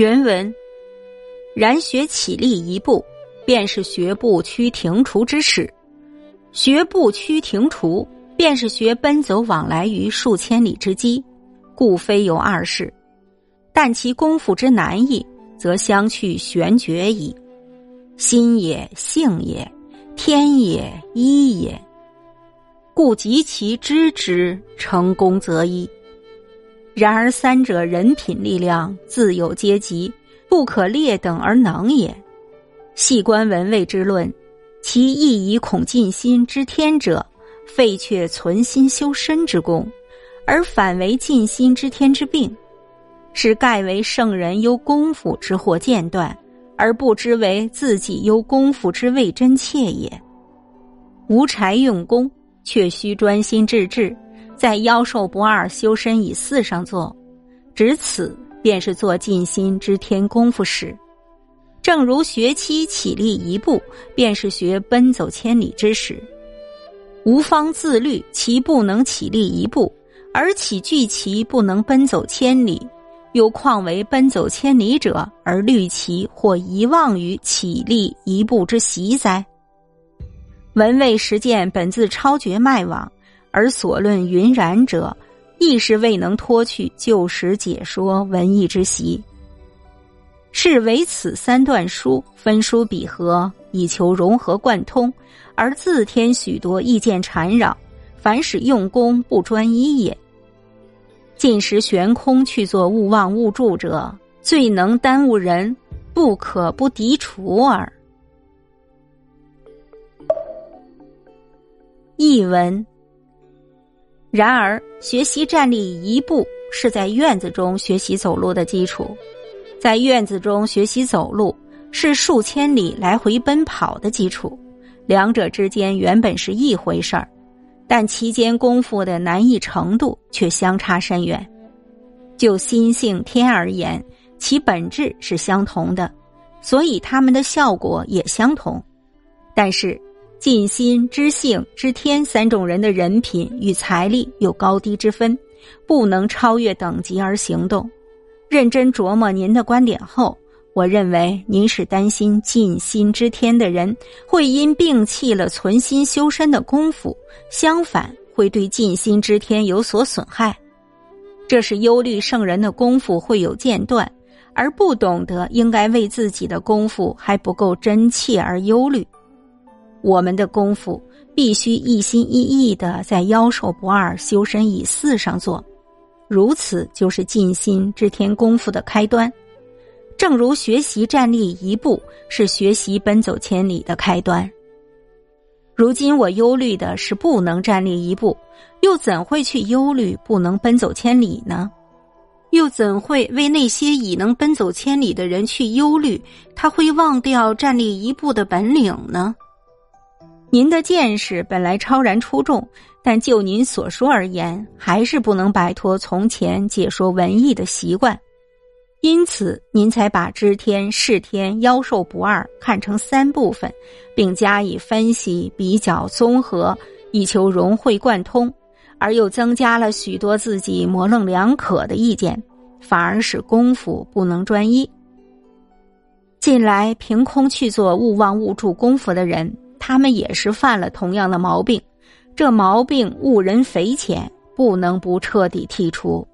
原文：然学起立一步，便是学步趋庭除之始；学步趋庭除，便是学奔走往来于数千里之机。故非有二事，但其功夫之难易，则相去玄绝矣。心也，性也，天也，一也。故及其知之，成功则一。然而三者人品力量自有阶级，不可劣等而能也。细观文位之论，其意以恐尽心知天者，废却存心修身之功。而反为尽心之天之病，是盖为圣人忧功夫之或间断，而不知为自己忧功夫之未真切也。无柴用功，却需专心致志，在妖兽不二修身以四上做，只此便是做尽心之天功夫时。正如学期起立一步，便是学奔走千里之时。无方自律，其不能起立一步。而起聚其不能奔走千里，又况为奔走千里者而虑其或遗忘于起立一步之习哉？文为实践本自超绝脉往，而所论云然者，亦是未能脱去旧时解说文艺之习。是为此三段书分书比合，以求融合贯通，而自添许多意见缠绕。凡使用功不专一也。进时悬空去做勿忘勿助者，最能耽误人，不可不涤除耳。译文。然而，学习站立一步是在院子中学习走路的基础，在院子中学习走路是数千里来回奔跑的基础，两者之间原本是一回事儿。但其间功夫的难易程度却相差甚远。就心性天而言，其本质是相同的，所以他们的效果也相同。但是，尽心、知性、知天三种人的人品与财力有高低之分，不能超越等级而行动。认真琢磨您的观点后。我认为您是担心尽心知天的人会因摒弃了存心修身的功夫，相反会对尽心知天有所损害。这是忧虑圣人的功夫会有间断，而不懂得应该为自己的功夫还不够真切而忧虑。我们的功夫必须一心一意的在妖兽不二修身以四上做，如此就是尽心知天功夫的开端。正如学习站立一步是学习奔走千里的开端。如今我忧虑的是不能站立一步，又怎会去忧虑不能奔走千里呢？又怎会为那些已能奔走千里的人去忧虑？他会忘掉站立一步的本领呢？您的见识本来超然出众，但就您所说而言，还是不能摆脱从前解说文艺的习惯。因此，您才把知天、视天、妖兽不二看成三部分，并加以分析、比较、综合，以求融会贯通，而又增加了许多自己模棱两可的意见，反而使功夫不能专一。近来凭空去做勿忘勿助功夫的人，他们也是犯了同样的毛病，这毛病误人匪浅，不能不彻底剔除。